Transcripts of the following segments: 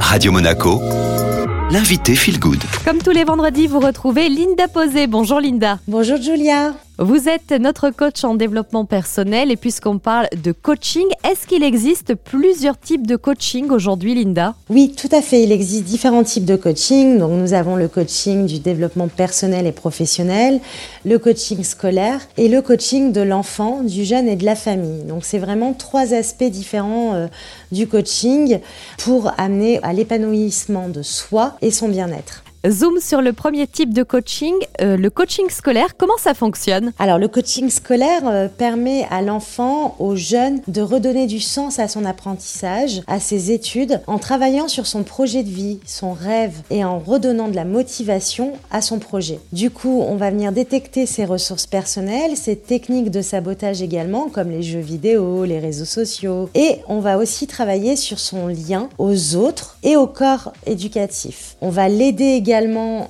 Radio Monaco, l'invité Feel Good. Comme tous les vendredis, vous retrouvez Linda Posé. Bonjour Linda. Bonjour Julia. Vous êtes notre coach en développement personnel et puisqu'on parle de coaching, est-ce qu'il existe plusieurs types de coaching aujourd'hui, Linda? Oui, tout à fait. Il existe différents types de coaching. Donc nous avons le coaching du développement personnel et professionnel, le coaching scolaire et le coaching de l'enfant, du jeune et de la famille. Donc c'est vraiment trois aspects différents euh, du coaching pour amener à l'épanouissement de soi et son bien-être. Zoom sur le premier type de coaching, euh, le coaching scolaire. Comment ça fonctionne? Alors le coaching scolaire euh, permet à l'enfant, au jeune, de redonner du sens à son apprentissage, à ses études, en travaillant sur son projet de vie, son rêve, et en redonnant de la motivation à son projet. Du coup, on va venir détecter ses ressources personnelles, ses techniques de sabotage également, comme les jeux vidéo, les réseaux sociaux, et on va aussi travailler sur son lien aux autres et au corps éducatif. On va l'aider également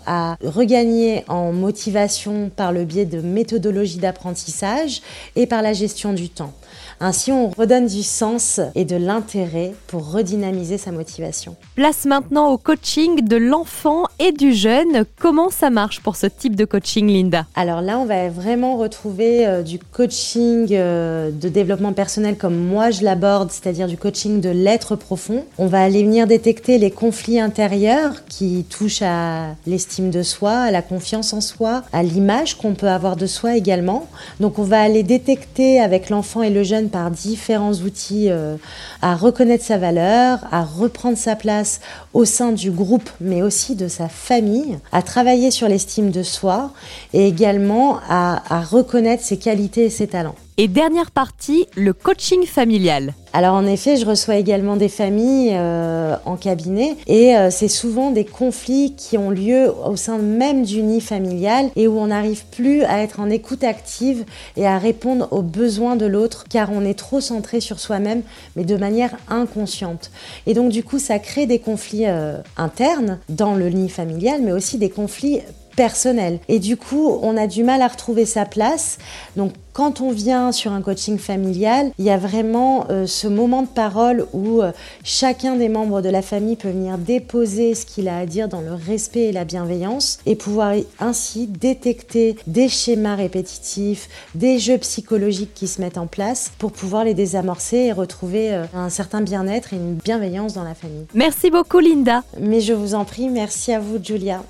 à regagner en motivation par le biais de méthodologies d'apprentissage et par la gestion du temps. Ainsi, on redonne du sens et de l'intérêt pour redynamiser sa motivation. Place maintenant au coaching de l'enfant et du jeune. Comment ça marche pour ce type de coaching, Linda? Alors là, on va vraiment retrouver euh, du coaching euh, de développement personnel comme moi je l'aborde, c'est-à-dire du coaching de l'être profond. On va aller venir détecter les conflits intérieurs qui touchent à l'estime de soi, à la confiance en soi, à l'image qu'on peut avoir de soi également. Donc on va aller détecter avec l'enfant et le jeune par différents outils euh, à reconnaître sa valeur, à reprendre sa place au sein du groupe, mais aussi de sa famille, à travailler sur l'estime de soi et également à reconnaître ses qualités et ses talents. Et dernière partie, le coaching familial. Alors en effet, je reçois également des familles euh, en cabinet et euh, c'est souvent des conflits qui ont lieu au sein même du nid familial et où on n'arrive plus à être en écoute active et à répondre aux besoins de l'autre car on est trop centré sur soi-même mais de manière inconsciente. Et donc du coup, ça crée des conflits euh, internes dans le nid familial mais aussi des conflits personnel. Et du coup, on a du mal à retrouver sa place. Donc, quand on vient sur un coaching familial, il y a vraiment euh, ce moment de parole où euh, chacun des membres de la famille peut venir déposer ce qu'il a à dire dans le respect et la bienveillance et pouvoir ainsi détecter des schémas répétitifs, des jeux psychologiques qui se mettent en place pour pouvoir les désamorcer et retrouver euh, un certain bien-être et une bienveillance dans la famille. Merci beaucoup Linda. Mais je vous en prie, merci à vous Julia.